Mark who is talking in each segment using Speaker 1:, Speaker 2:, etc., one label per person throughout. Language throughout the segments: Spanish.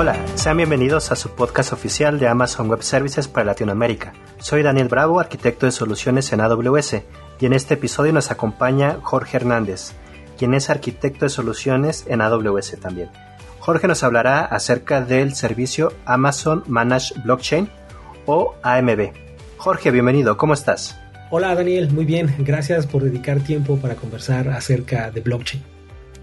Speaker 1: Hola, sean bienvenidos a su podcast oficial de Amazon Web Services para Latinoamérica. Soy Daniel Bravo, arquitecto de soluciones en AWS, y en este episodio nos acompaña Jorge Hernández, quien es arquitecto de soluciones en AWS también. Jorge nos hablará acerca del servicio Amazon Managed Blockchain o AMB. Jorge, bienvenido, ¿cómo estás?
Speaker 2: Hola Daniel, muy bien, gracias por dedicar tiempo para conversar acerca de blockchain.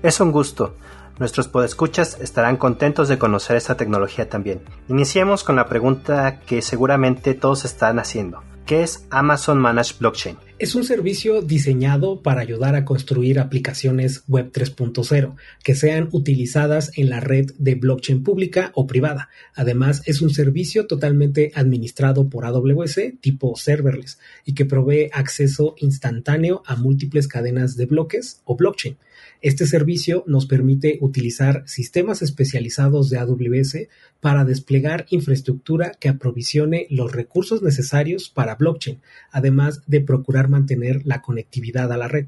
Speaker 1: Es un gusto. Nuestros podescuchas estarán contentos de conocer esta tecnología también. Iniciemos con la pregunta que seguramente todos están haciendo. ¿Qué es Amazon Managed Blockchain?
Speaker 2: Es un servicio diseñado para ayudar a construir aplicaciones Web 3.0 que sean utilizadas en la red de blockchain pública o privada. Además, es un servicio totalmente administrado por AWS tipo serverless y que provee acceso instantáneo a múltiples cadenas de bloques o blockchain. Este servicio nos permite utilizar sistemas especializados de AWS para desplegar infraestructura que aprovisione los recursos necesarios para blockchain, además de procurar mantener la conectividad a la red.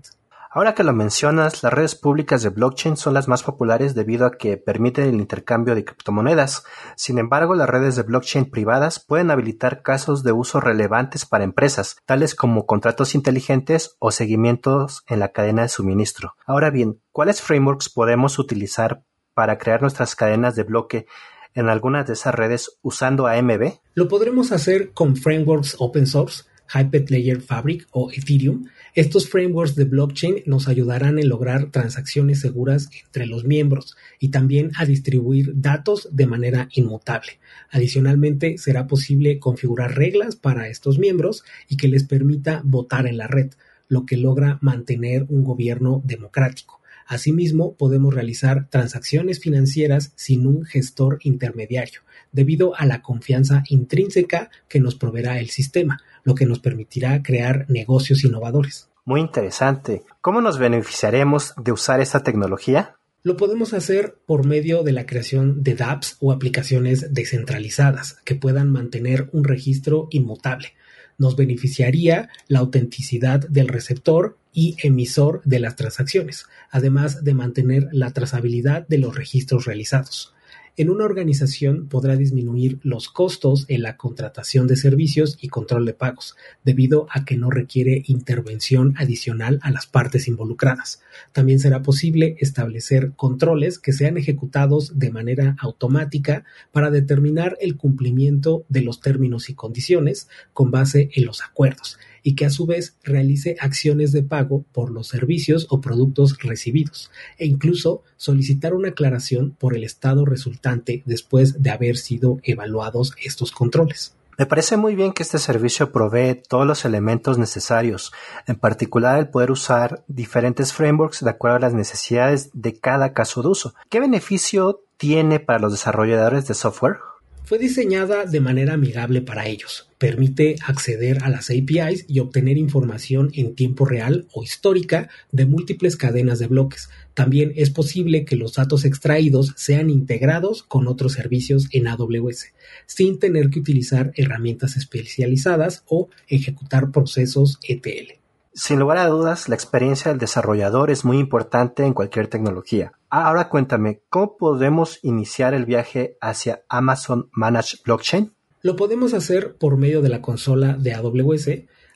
Speaker 1: Ahora que lo mencionas, las redes públicas de blockchain son las más populares debido a que permiten el intercambio de criptomonedas. Sin embargo, las redes de blockchain privadas pueden habilitar casos de uso relevantes para empresas, tales como contratos inteligentes o seguimientos en la cadena de suministro. Ahora bien, ¿cuáles frameworks podemos utilizar para crear nuestras cadenas de bloque en algunas de esas redes usando AMB?
Speaker 2: Lo podremos hacer con frameworks open source Hyperledger Fabric o Ethereum, estos frameworks de blockchain nos ayudarán en lograr transacciones seguras entre los miembros y también a distribuir datos de manera inmutable. Adicionalmente, será posible configurar reglas para estos miembros y que les permita votar en la red, lo que logra mantener un gobierno democrático. Asimismo, podemos realizar transacciones financieras sin un gestor intermediario, debido a la confianza intrínseca que nos proveerá el sistema, lo que nos permitirá crear negocios innovadores.
Speaker 1: Muy interesante. ¿Cómo nos beneficiaremos de usar esta tecnología?
Speaker 2: Lo podemos hacer por medio de la creación de dApps o aplicaciones descentralizadas que puedan mantener un registro inmutable. Nos beneficiaría la autenticidad del receptor y emisor de las transacciones, además de mantener la trazabilidad de los registros realizados en una organización podrá disminuir los costos en la contratación de servicios y control de pagos, debido a que no requiere intervención adicional a las partes involucradas. También será posible establecer controles que sean ejecutados de manera automática para determinar el cumplimiento de los términos y condiciones con base en los acuerdos y que a su vez realice acciones de pago por los servicios o productos recibidos e incluso solicitar una aclaración por el estado resultante después de haber sido evaluados estos controles.
Speaker 1: Me parece muy bien que este servicio provee todos los elementos necesarios, en particular el poder usar diferentes frameworks de acuerdo a las necesidades de cada caso de uso. ¿Qué beneficio tiene para los desarrolladores de software?
Speaker 2: Fue diseñada de manera amigable para ellos. Permite acceder a las APIs y obtener información en tiempo real o histórica de múltiples cadenas de bloques. También es posible que los datos extraídos sean integrados con otros servicios en AWS, sin tener que utilizar herramientas especializadas o ejecutar procesos ETL.
Speaker 1: Sin lugar a dudas, la experiencia del desarrollador es muy importante en cualquier tecnología. Ahora cuéntame, ¿cómo podemos iniciar el viaje hacia Amazon Managed Blockchain?
Speaker 2: Lo podemos hacer por medio de la consola de AWS.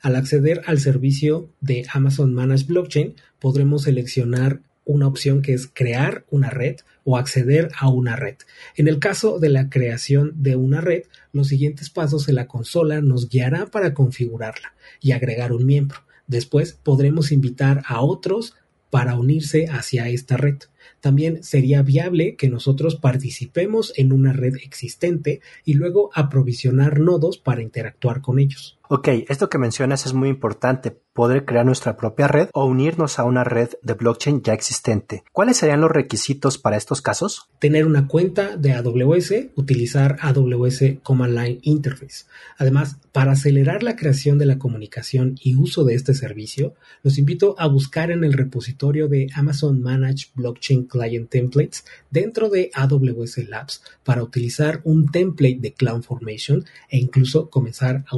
Speaker 2: Al acceder al servicio de Amazon Managed Blockchain, podremos seleccionar una opción que es crear una red o acceder a una red. En el caso de la creación de una red, los siguientes pasos en la consola nos guiará para configurarla y agregar un miembro. Después podremos invitar a otros para unirse hacia esta red. También sería viable que nosotros participemos en una red existente y luego aprovisionar nodos para interactuar con ellos.
Speaker 1: Ok, esto que mencionas es muy importante poder crear nuestra propia red o unirnos a una red de blockchain ya existente. ¿Cuáles serían los requisitos para estos casos?
Speaker 2: Tener una cuenta de AWS, utilizar AWS Command Line Interface. Además, para acelerar la creación de la comunicación y uso de este servicio, los invito a buscar en el repositorio de Amazon Managed Blockchain Client Templates dentro de AWS Labs para utilizar un template de CloudFormation e incluso comenzar a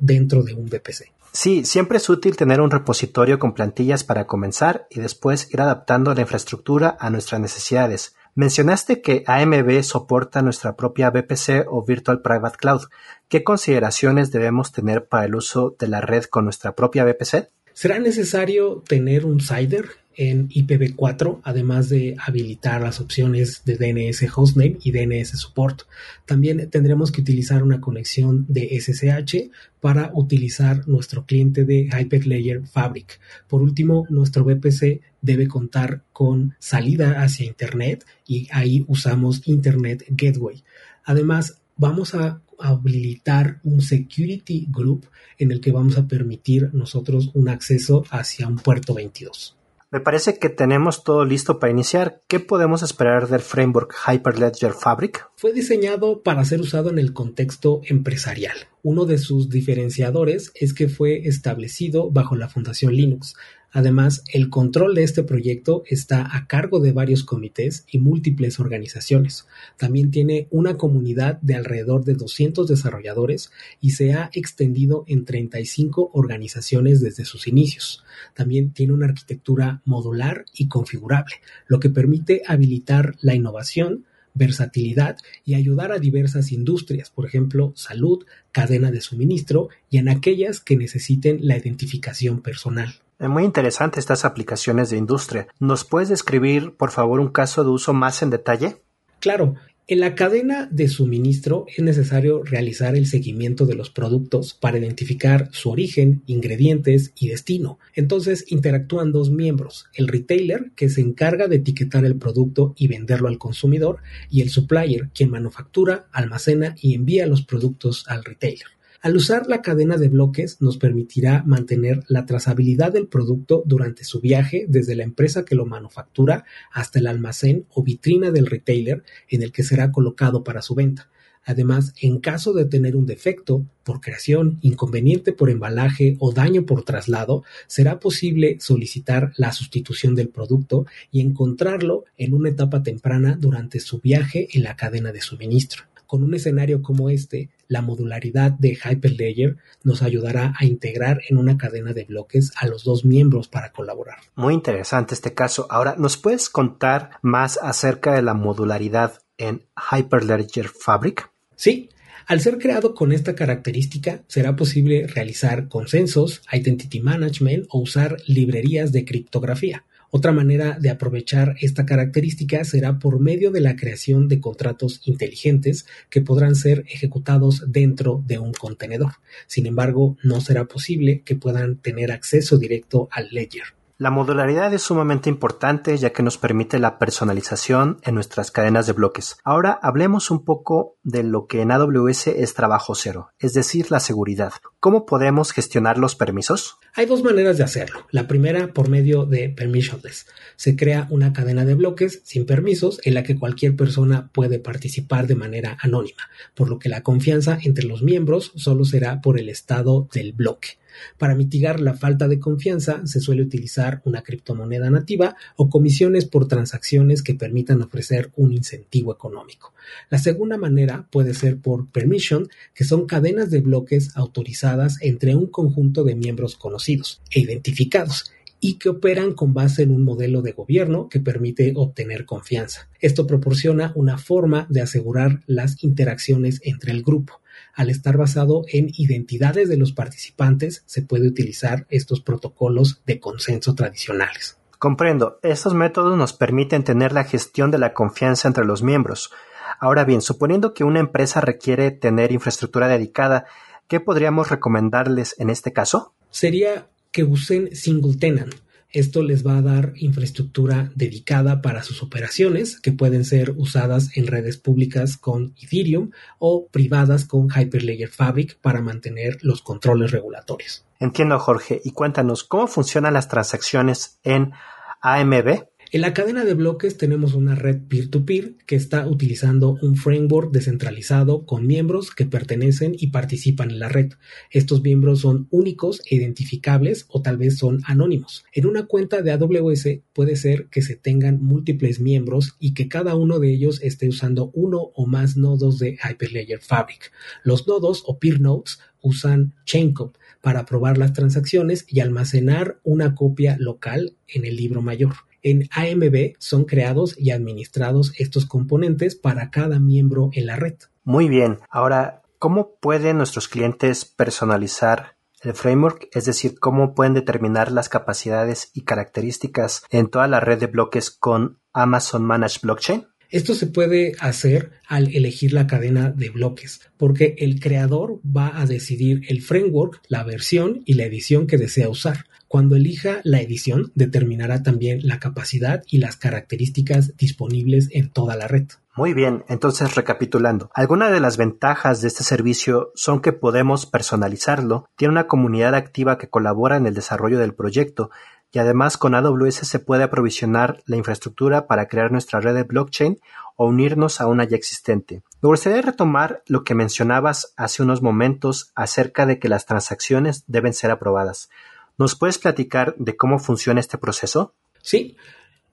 Speaker 2: dentro de un VPC.
Speaker 1: Sí, siempre es útil tener un repositorio con plantillas para comenzar y después ir adaptando la infraestructura a nuestras necesidades. Mencionaste que AMB soporta nuestra propia VPC o Virtual Private Cloud. ¿Qué consideraciones debemos tener para el uso de la red con nuestra propia VPC?
Speaker 2: Será necesario tener un CIDR en IPv4, además de habilitar las opciones de DNS Hostname y DNS Support. También tendremos que utilizar una conexión de SSH para utilizar nuestro cliente de Hyperlayer Fabric. Por último, nuestro VPC debe contar con salida hacia Internet y ahí usamos Internet Gateway. Además, vamos a habilitar un security group en el que vamos a permitir nosotros un acceso hacia un puerto 22.
Speaker 1: Me parece que tenemos todo listo para iniciar. ¿Qué podemos esperar del framework Hyperledger Fabric?
Speaker 2: Fue diseñado para ser usado en el contexto empresarial. Uno de sus diferenciadores es que fue establecido bajo la Fundación Linux, Además, el control de este proyecto está a cargo de varios comités y múltiples organizaciones. También tiene una comunidad de alrededor de 200 desarrolladores y se ha extendido en 35 organizaciones desde sus inicios. También tiene una arquitectura modular y configurable, lo que permite habilitar la innovación, versatilidad y ayudar a diversas industrias, por ejemplo, salud, cadena de suministro y en aquellas que necesiten la identificación personal.
Speaker 1: Muy interesante estas aplicaciones de industria. ¿Nos puedes describir, por favor, un caso de uso más en detalle?
Speaker 2: Claro, en la cadena de suministro es necesario realizar el seguimiento de los productos para identificar su origen, ingredientes y destino. Entonces interactúan dos miembros, el retailer, que se encarga de etiquetar el producto y venderlo al consumidor, y el supplier, quien manufactura, almacena y envía los productos al retailer. Al usar la cadena de bloques nos permitirá mantener la trazabilidad del producto durante su viaje desde la empresa que lo manufactura hasta el almacén o vitrina del retailer en el que será colocado para su venta. Además, en caso de tener un defecto por creación, inconveniente por embalaje o daño por traslado, será posible solicitar la sustitución del producto y encontrarlo en una etapa temprana durante su viaje en la cadena de suministro. Con un escenario como este, la modularidad de Hyperledger nos ayudará a integrar en una cadena de bloques a los dos miembros para colaborar.
Speaker 1: Muy interesante este caso. Ahora, ¿nos puedes contar más acerca de la modularidad en Hyperledger Fabric?
Speaker 2: Sí, al ser creado con esta característica, será posible realizar consensos, identity management o usar librerías de criptografía. Otra manera de aprovechar esta característica será por medio de la creación de contratos inteligentes que podrán ser ejecutados dentro de un contenedor. Sin embargo, no será posible que puedan tener acceso directo al ledger.
Speaker 1: La modularidad es sumamente importante ya que nos permite la personalización en nuestras cadenas de bloques. Ahora hablemos un poco de lo que en AWS es trabajo cero, es decir, la seguridad. ¿Cómo podemos gestionar los permisos?
Speaker 2: Hay dos maneras de hacerlo. La primera por medio de permissionless. Se crea una cadena de bloques sin permisos en la que cualquier persona puede participar de manera anónima, por lo que la confianza entre los miembros solo será por el estado del bloque. Para mitigar la falta de confianza se suele utilizar una criptomoneda nativa o comisiones por transacciones que permitan ofrecer un incentivo económico. La segunda manera puede ser por permission, que son cadenas de bloques autorizadas entre un conjunto de miembros conocidos e identificados y que operan con base en un modelo de gobierno que permite obtener confianza. Esto proporciona una forma de asegurar las interacciones entre el grupo. Al estar basado en identidades de los participantes, se puede utilizar estos protocolos de consenso tradicionales.
Speaker 1: Comprendo, estos métodos nos permiten tener la gestión de la confianza entre los miembros. Ahora bien, suponiendo que una empresa requiere tener infraestructura dedicada, ¿qué podríamos recomendarles en este caso?
Speaker 2: Sería que usen single tenant esto les va a dar infraestructura dedicada para sus operaciones que pueden ser usadas en redes públicas con Ethereum o privadas con Hyperledger Fabric para mantener los controles regulatorios.
Speaker 1: Entiendo, Jorge. Y cuéntanos, ¿cómo funcionan las transacciones en AMB?
Speaker 2: En la cadena de bloques tenemos una red peer-to-peer que está utilizando un framework descentralizado con miembros que pertenecen y participan en la red. Estos miembros son únicos e identificables o tal vez son anónimos. En una cuenta de AWS puede ser que se tengan múltiples miembros y que cada uno de ellos esté usando uno o más nodos de Hyperledger Fabric. Los nodos o peer nodes usan Chaincode para aprobar las transacciones y almacenar una copia local en el libro mayor. En AMB son creados y administrados estos componentes para cada miembro en la red.
Speaker 1: Muy bien. Ahora, ¿cómo pueden nuestros clientes personalizar el framework? Es decir, ¿cómo pueden determinar las capacidades y características en toda la red de bloques con Amazon Managed Blockchain?
Speaker 2: Esto se puede hacer al elegir la cadena de bloques, porque el creador va a decidir el framework, la versión y la edición que desea usar. Cuando elija la edición, determinará también la capacidad y las características disponibles en toda la red.
Speaker 1: Muy bien, entonces recapitulando, algunas de las ventajas de este servicio son que podemos personalizarlo, tiene una comunidad activa que colabora en el desarrollo del proyecto y además con AWS se puede aprovisionar la infraestructura para crear nuestra red de blockchain o unirnos a una ya existente. Me gustaría retomar lo que mencionabas hace unos momentos acerca de que las transacciones deben ser aprobadas. ¿Nos puedes platicar de cómo funciona este proceso?
Speaker 2: Sí,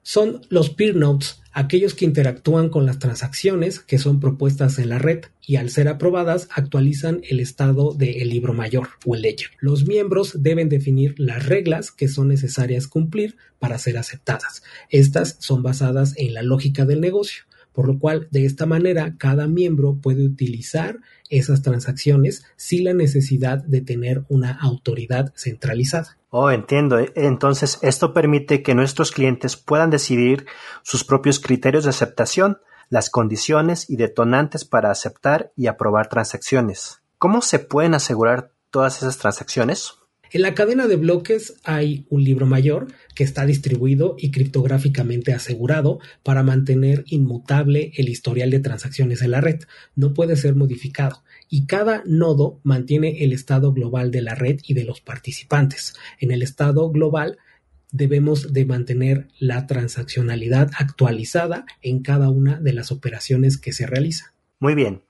Speaker 2: son los peer nodes, aquellos que interactúan con las transacciones que son propuestas en la red y al ser aprobadas actualizan el estado del libro mayor o el ledger. Los miembros deben definir las reglas que son necesarias cumplir para ser aceptadas. Estas son basadas en la lógica del negocio por lo cual de esta manera cada miembro puede utilizar esas transacciones sin la necesidad de tener una autoridad centralizada.
Speaker 1: Oh, entiendo. Entonces, esto permite que nuestros clientes puedan decidir sus propios criterios de aceptación, las condiciones y detonantes para aceptar y aprobar transacciones. ¿Cómo se pueden asegurar todas esas transacciones?
Speaker 2: En la cadena de bloques hay un libro mayor que está distribuido y criptográficamente asegurado para mantener inmutable el historial de transacciones en la red. No puede ser modificado y cada nodo mantiene el estado global de la red y de los participantes. En el estado global debemos de mantener la transaccionalidad actualizada en cada una de las operaciones que se realizan.
Speaker 1: Muy bien.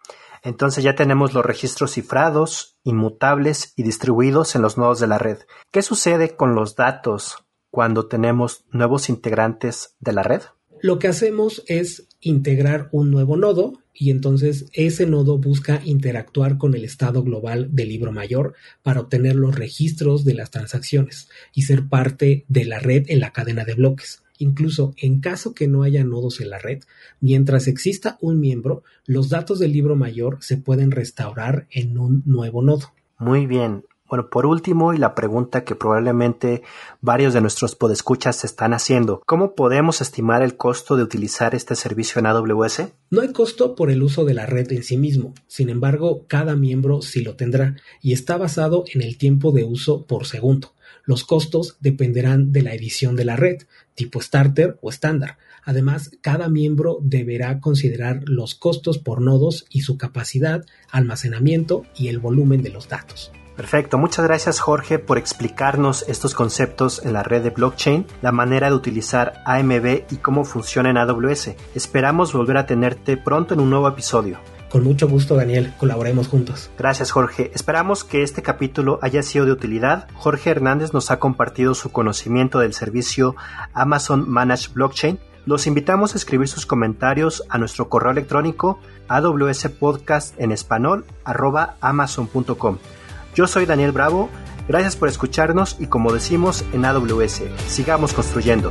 Speaker 1: Entonces ya tenemos los registros cifrados, inmutables y distribuidos en los nodos de la red. ¿Qué sucede con los datos cuando tenemos nuevos integrantes de la red?
Speaker 2: Lo que hacemos es integrar un nuevo nodo y entonces ese nodo busca interactuar con el estado global del libro mayor para obtener los registros de las transacciones y ser parte de la red en la cadena de bloques. Incluso en caso que no haya nodos en la red, mientras exista un miembro, los datos del libro mayor se pueden restaurar en un nuevo nodo.
Speaker 1: Muy bien. Bueno, por último, y la pregunta que probablemente varios de nuestros podescuchas se están haciendo, ¿cómo podemos estimar el costo de utilizar este servicio en AWS?
Speaker 2: No hay costo por el uso de la red en sí mismo, sin embargo, cada miembro sí lo tendrá y está basado en el tiempo de uso por segundo. Los costos dependerán de la edición de la red, tipo starter o estándar. Además, cada miembro deberá considerar los costos por nodos y su capacidad, almacenamiento y el volumen de los datos.
Speaker 1: Perfecto, muchas gracias Jorge por explicarnos estos conceptos en la red de blockchain, la manera de utilizar AMB y cómo funciona en AWS. Esperamos volver a tenerte pronto en un nuevo episodio.
Speaker 2: Con mucho gusto, Daniel. Colaboremos juntos.
Speaker 1: Gracias, Jorge. Esperamos que este capítulo haya sido de utilidad. Jorge Hernández nos ha compartido su conocimiento del servicio Amazon Managed Blockchain. Los invitamos a escribir sus comentarios a nuestro correo electrónico awspodcast en español amazon.com. Yo soy Daniel Bravo. Gracias por escucharnos y como decimos en AWS, sigamos construyendo.